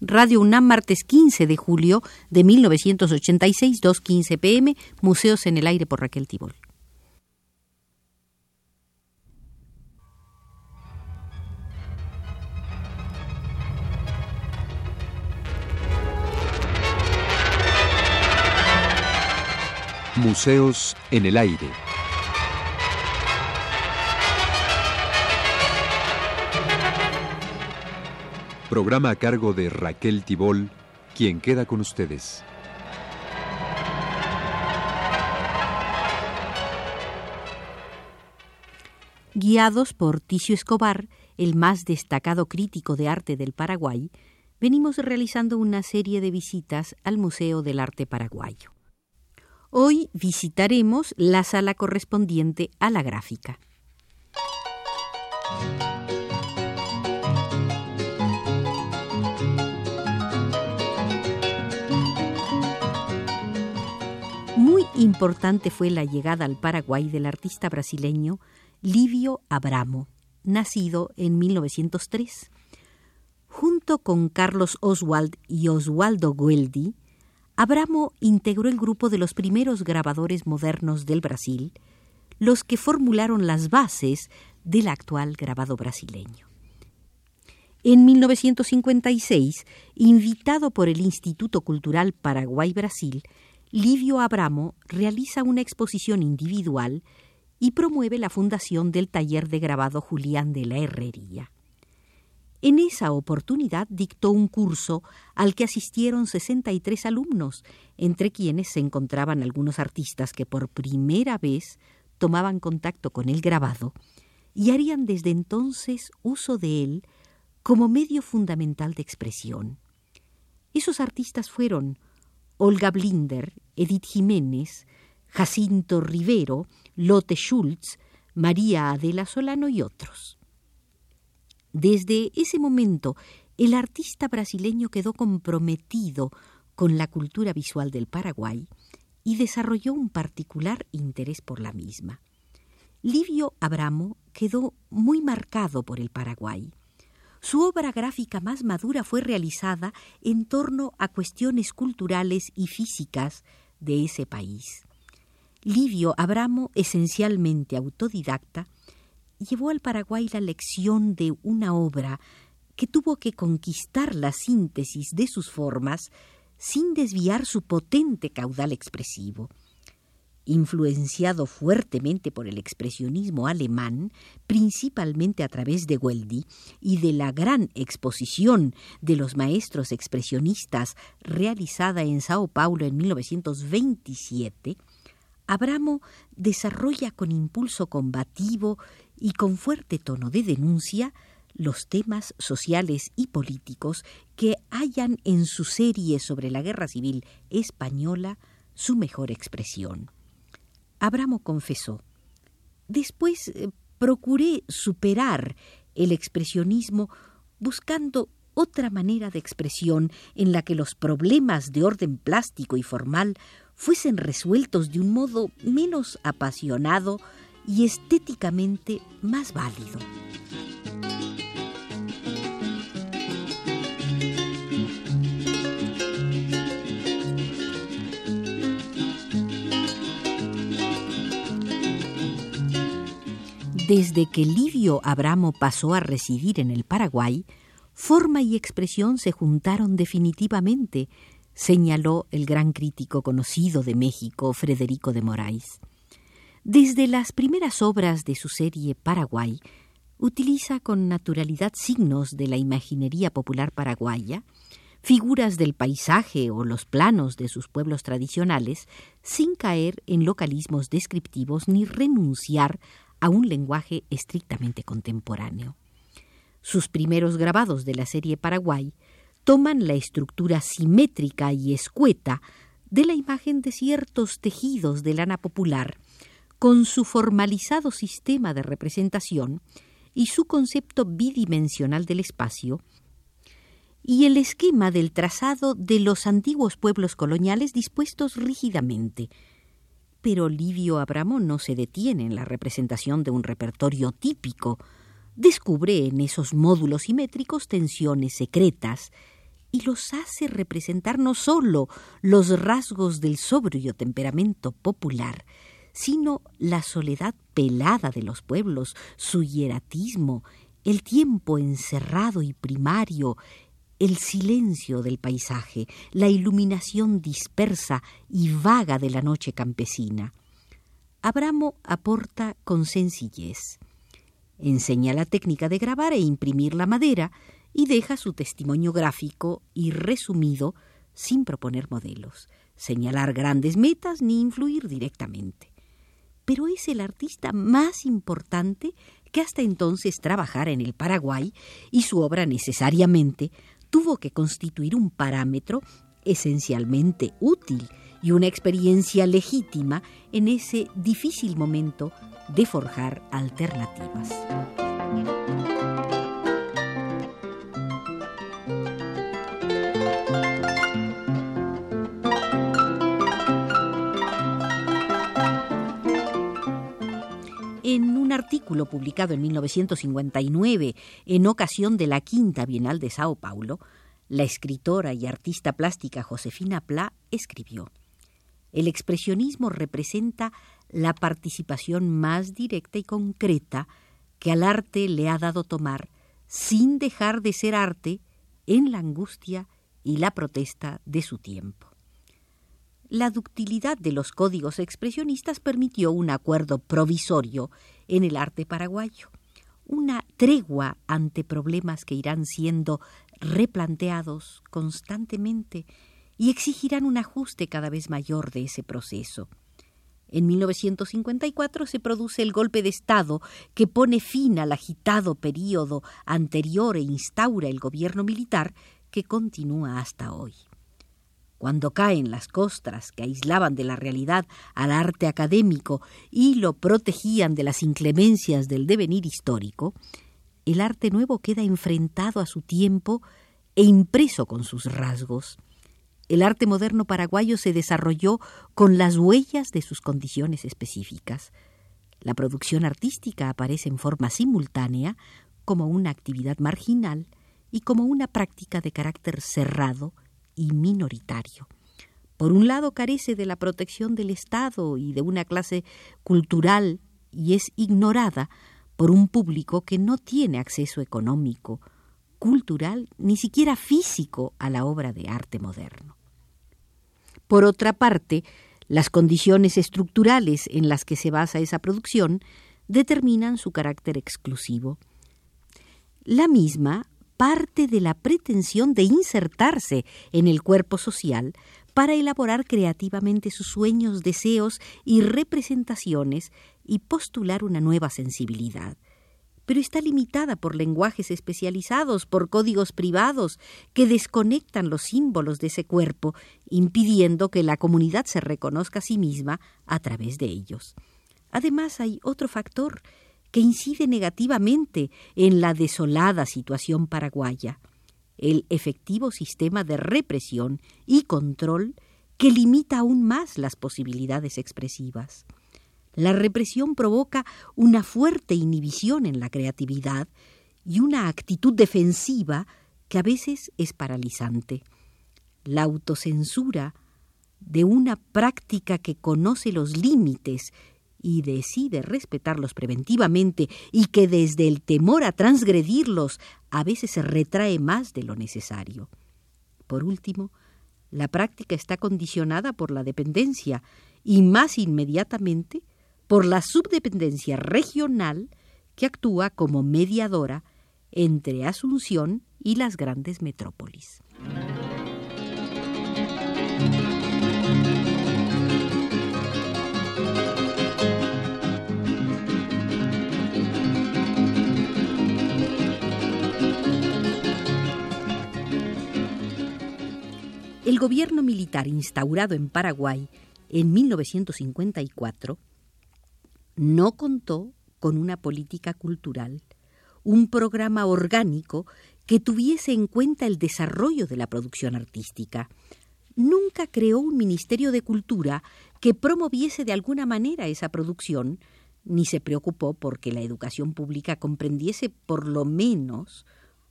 Radio UNAM, martes 15 de julio de 1986, 2.15 pm, Museos en el Aire por Raquel Tibol. Museos en el Aire. Programa a cargo de Raquel Tibol, quien queda con ustedes. Guiados por Ticio Escobar, el más destacado crítico de arte del Paraguay, venimos realizando una serie de visitas al Museo del Arte Paraguayo. Hoy visitaremos la sala correspondiente a la gráfica. Importante fue la llegada al Paraguay del artista brasileño Livio Abramo, nacido en 1903. Junto con Carlos Oswald y Oswaldo Gueldi, Abramo integró el grupo de los primeros grabadores modernos del Brasil, los que formularon las bases del actual grabado brasileño. En 1956, invitado por el Instituto Cultural Paraguay-Brasil, Livio Abramo realiza una exposición individual y promueve la fundación del taller de grabado Julián de la Herrería. En esa oportunidad dictó un curso al que asistieron 63 alumnos, entre quienes se encontraban algunos artistas que por primera vez tomaban contacto con el grabado y harían desde entonces uso de él como medio fundamental de expresión. Esos artistas fueron Olga Blinder, Edith Jiménez, Jacinto Rivero, Lotte Schultz, María Adela Solano y otros. Desde ese momento, el artista brasileño quedó comprometido con la cultura visual del Paraguay y desarrolló un particular interés por la misma. Livio Abramo quedó muy marcado por el Paraguay. Su obra gráfica más madura fue realizada en torno a cuestiones culturales y físicas de ese país. Livio Abramo, esencialmente autodidacta, llevó al Paraguay la lección de una obra que tuvo que conquistar la síntesis de sus formas sin desviar su potente caudal expresivo. Influenciado fuertemente por el expresionismo alemán, principalmente a través de Weldy y de la gran exposición de los maestros expresionistas realizada en Sao Paulo en 1927, Abramo desarrolla con impulso combativo y con fuerte tono de denuncia los temas sociales y políticos que hallan en su serie sobre la guerra civil española su mejor expresión. Abramo confesó Después eh, procuré superar el expresionismo buscando otra manera de expresión en la que los problemas de orden plástico y formal fuesen resueltos de un modo menos apasionado y estéticamente más válido. Desde que Livio Abramo pasó a residir en el Paraguay, forma y expresión se juntaron definitivamente, señaló el gran crítico conocido de México, Federico de Moraes. Desde las primeras obras de su serie Paraguay, utiliza con naturalidad signos de la imaginería popular paraguaya, figuras del paisaje o los planos de sus pueblos tradicionales, sin caer en localismos descriptivos ni renunciar a un lenguaje estrictamente contemporáneo. Sus primeros grabados de la serie Paraguay toman la estructura simétrica y escueta de la imagen de ciertos tejidos de lana popular, con su formalizado sistema de representación y su concepto bidimensional del espacio, y el esquema del trazado de los antiguos pueblos coloniales dispuestos rígidamente. Pero Livio Abramo no se detiene en la representación de un repertorio típico, descubre en esos módulos simétricos tensiones secretas y los hace representar no sólo los rasgos del sobrio temperamento popular, sino la soledad pelada de los pueblos, su hieratismo, el tiempo encerrado y primario, el silencio del paisaje, la iluminación dispersa y vaga de la noche campesina. Abramo aporta con sencillez. Enseña la técnica de grabar e imprimir la madera y deja su testimonio gráfico y resumido sin proponer modelos, señalar grandes metas ni influir directamente. Pero es el artista más importante que hasta entonces trabajara en el Paraguay y su obra necesariamente tuvo que constituir un parámetro esencialmente útil y una experiencia legítima en ese difícil momento de forjar alternativas. Artículo publicado en 1959 en ocasión de la Quinta Bienal de Sao Paulo, la escritora y artista plástica Josefina Pla escribió El expresionismo representa la participación más directa y concreta que al arte le ha dado tomar, sin dejar de ser arte, en la angustia y la protesta de su tiempo. La ductilidad de los códigos expresionistas permitió un acuerdo provisorio en el arte paraguayo, una tregua ante problemas que irán siendo replanteados constantemente y exigirán un ajuste cada vez mayor de ese proceso. En 1954 se produce el golpe de Estado que pone fin al agitado período anterior e instaura el gobierno militar que continúa hasta hoy. Cuando caen las costras que aislaban de la realidad al arte académico y lo protegían de las inclemencias del devenir histórico, el arte nuevo queda enfrentado a su tiempo e impreso con sus rasgos. El arte moderno paraguayo se desarrolló con las huellas de sus condiciones específicas. La producción artística aparece en forma simultánea como una actividad marginal y como una práctica de carácter cerrado y minoritario. Por un lado carece de la protección del Estado y de una clase cultural y es ignorada por un público que no tiene acceso económico, cultural, ni siquiera físico a la obra de arte moderno. Por otra parte, las condiciones estructurales en las que se basa esa producción determinan su carácter exclusivo. La misma parte de la pretensión de insertarse en el cuerpo social para elaborar creativamente sus sueños, deseos y representaciones y postular una nueva sensibilidad. Pero está limitada por lenguajes especializados, por códigos privados que desconectan los símbolos de ese cuerpo, impidiendo que la comunidad se reconozca a sí misma a través de ellos. Además hay otro factor que incide negativamente en la desolada situación paraguaya, el efectivo sistema de represión y control que limita aún más las posibilidades expresivas. La represión provoca una fuerte inhibición en la creatividad y una actitud defensiva que a veces es paralizante. La autocensura de una práctica que conoce los límites y decide respetarlos preventivamente y que desde el temor a transgredirlos a veces se retrae más de lo necesario. Por último, la práctica está condicionada por la dependencia y más inmediatamente por la subdependencia regional que actúa como mediadora entre Asunción y las grandes metrópolis. El gobierno militar instaurado en Paraguay en 1954 no contó con una política cultural, un programa orgánico que tuviese en cuenta el desarrollo de la producción artística. Nunca creó un Ministerio de Cultura que promoviese de alguna manera esa producción, ni se preocupó porque la educación pública comprendiese por lo menos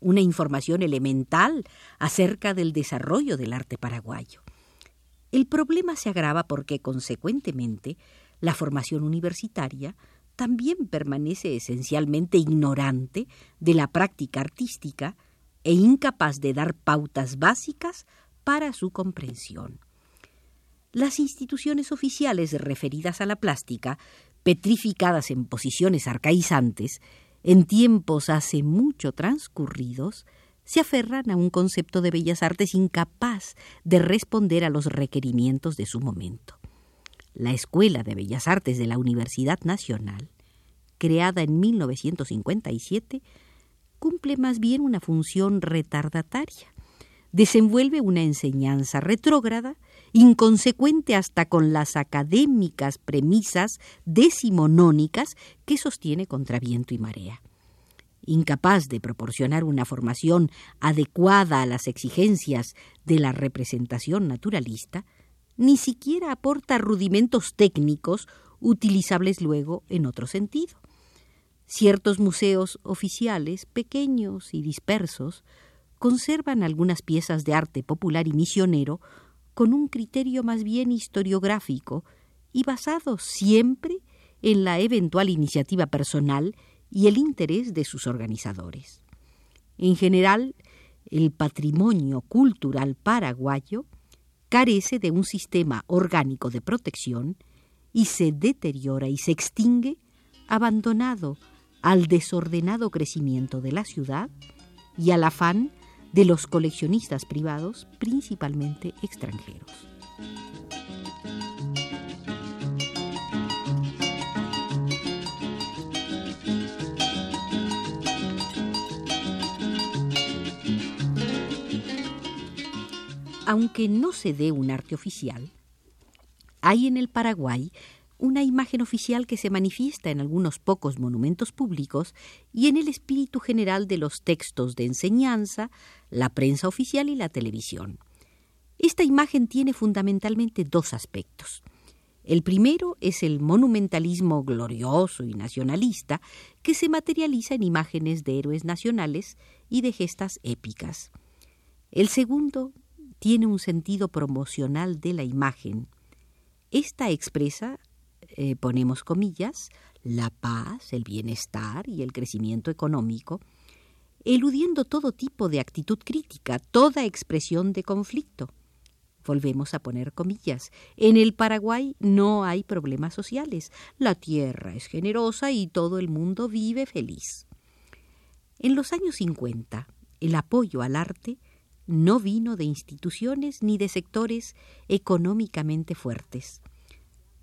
una información elemental acerca del desarrollo del arte paraguayo. El problema se agrava porque, consecuentemente, la formación universitaria también permanece esencialmente ignorante de la práctica artística e incapaz de dar pautas básicas para su comprensión. Las instituciones oficiales referidas a la plástica, petrificadas en posiciones arcaizantes, en tiempos hace mucho transcurridos, se aferran a un concepto de bellas artes incapaz de responder a los requerimientos de su momento. La Escuela de Bellas Artes de la Universidad Nacional, creada en 1957, cumple más bien una función retardataria. Desenvuelve una enseñanza retrógrada, inconsecuente hasta con las académicas premisas decimonónicas que sostiene contra viento y marea. Incapaz de proporcionar una formación adecuada a las exigencias de la representación naturalista, ni siquiera aporta rudimentos técnicos utilizables luego en otro sentido. Ciertos museos oficiales, pequeños y dispersos, conservan algunas piezas de arte popular y misionero con un criterio más bien historiográfico y basado siempre en la eventual iniciativa personal y el interés de sus organizadores. En general, el patrimonio cultural paraguayo carece de un sistema orgánico de protección y se deteriora y se extingue abandonado al desordenado crecimiento de la ciudad y al afán de los coleccionistas privados, principalmente extranjeros. Aunque no se dé un arte oficial, hay en el Paraguay una imagen oficial que se manifiesta en algunos pocos monumentos públicos y en el espíritu general de los textos de enseñanza, la prensa oficial y la televisión. Esta imagen tiene fundamentalmente dos aspectos. El primero es el monumentalismo glorioso y nacionalista que se materializa en imágenes de héroes nacionales y de gestas épicas. El segundo tiene un sentido promocional de la imagen. Esta expresa eh, ponemos comillas, la paz, el bienestar y el crecimiento económico, eludiendo todo tipo de actitud crítica, toda expresión de conflicto. Volvemos a poner comillas. En el Paraguay no hay problemas sociales. La tierra es generosa y todo el mundo vive feliz. En los años 50, el apoyo al arte no vino de instituciones ni de sectores económicamente fuertes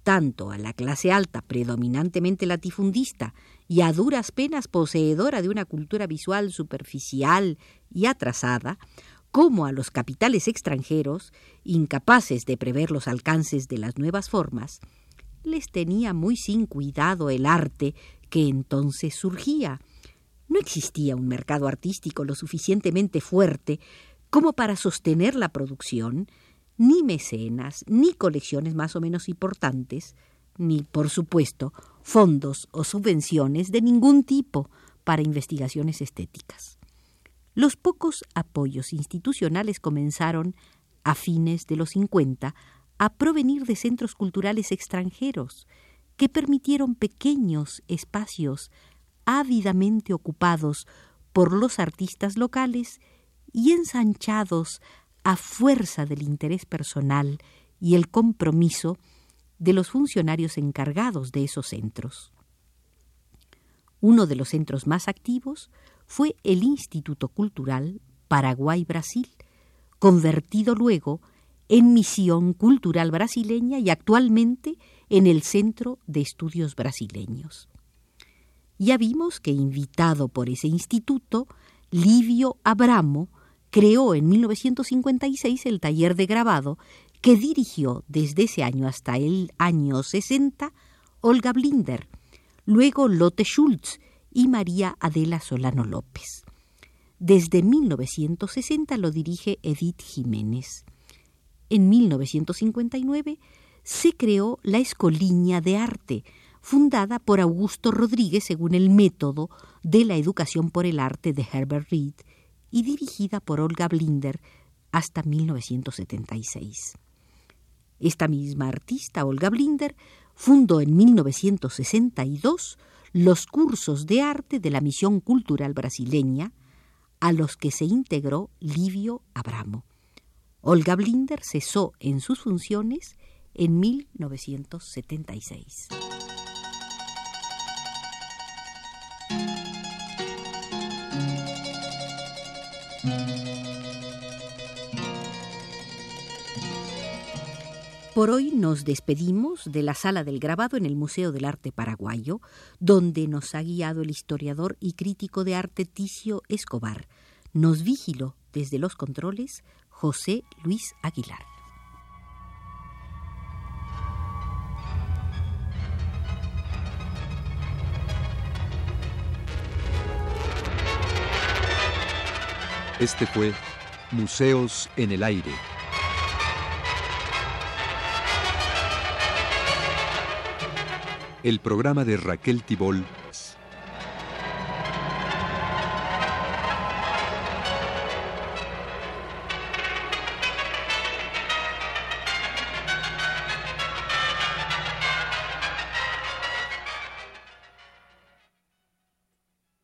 tanto a la clase alta predominantemente latifundista y a duras penas poseedora de una cultura visual superficial y atrasada, como a los capitales extranjeros, incapaces de prever los alcances de las nuevas formas, les tenía muy sin cuidado el arte que entonces surgía. No existía un mercado artístico lo suficientemente fuerte como para sostener la producción ni mecenas, ni colecciones más o menos importantes, ni, por supuesto, fondos o subvenciones de ningún tipo para investigaciones estéticas. Los pocos apoyos institucionales comenzaron, a fines de los 50, a provenir de centros culturales extranjeros, que permitieron pequeños espacios ávidamente ocupados por los artistas locales y ensanchados a fuerza del interés personal y el compromiso de los funcionarios encargados de esos centros. Uno de los centros más activos fue el Instituto Cultural Paraguay-Brasil, convertido luego en Misión Cultural Brasileña y actualmente en el Centro de Estudios Brasileños. Ya vimos que, invitado por ese instituto, Livio Abramo creó en 1956 el taller de grabado que dirigió desde ese año hasta el año 60 Olga Blinder, luego Lotte Schultz y María Adela Solano López. Desde 1960 lo dirige Edith Jiménez. En 1959 se creó la Escoliña de Arte, fundada por Augusto Rodríguez según el método de la educación por el arte de Herbert Reed y dirigida por Olga Blinder hasta 1976. Esta misma artista, Olga Blinder, fundó en 1962 los cursos de arte de la Misión Cultural Brasileña, a los que se integró Livio Abramo. Olga Blinder cesó en sus funciones en 1976. Por hoy nos despedimos de la sala del grabado en el Museo del Arte Paraguayo, donde nos ha guiado el historiador y crítico de arte Ticio Escobar. Nos vigiló desde los controles José Luis Aguilar. Este fue Museos en el Aire. El programa de Raquel Tibol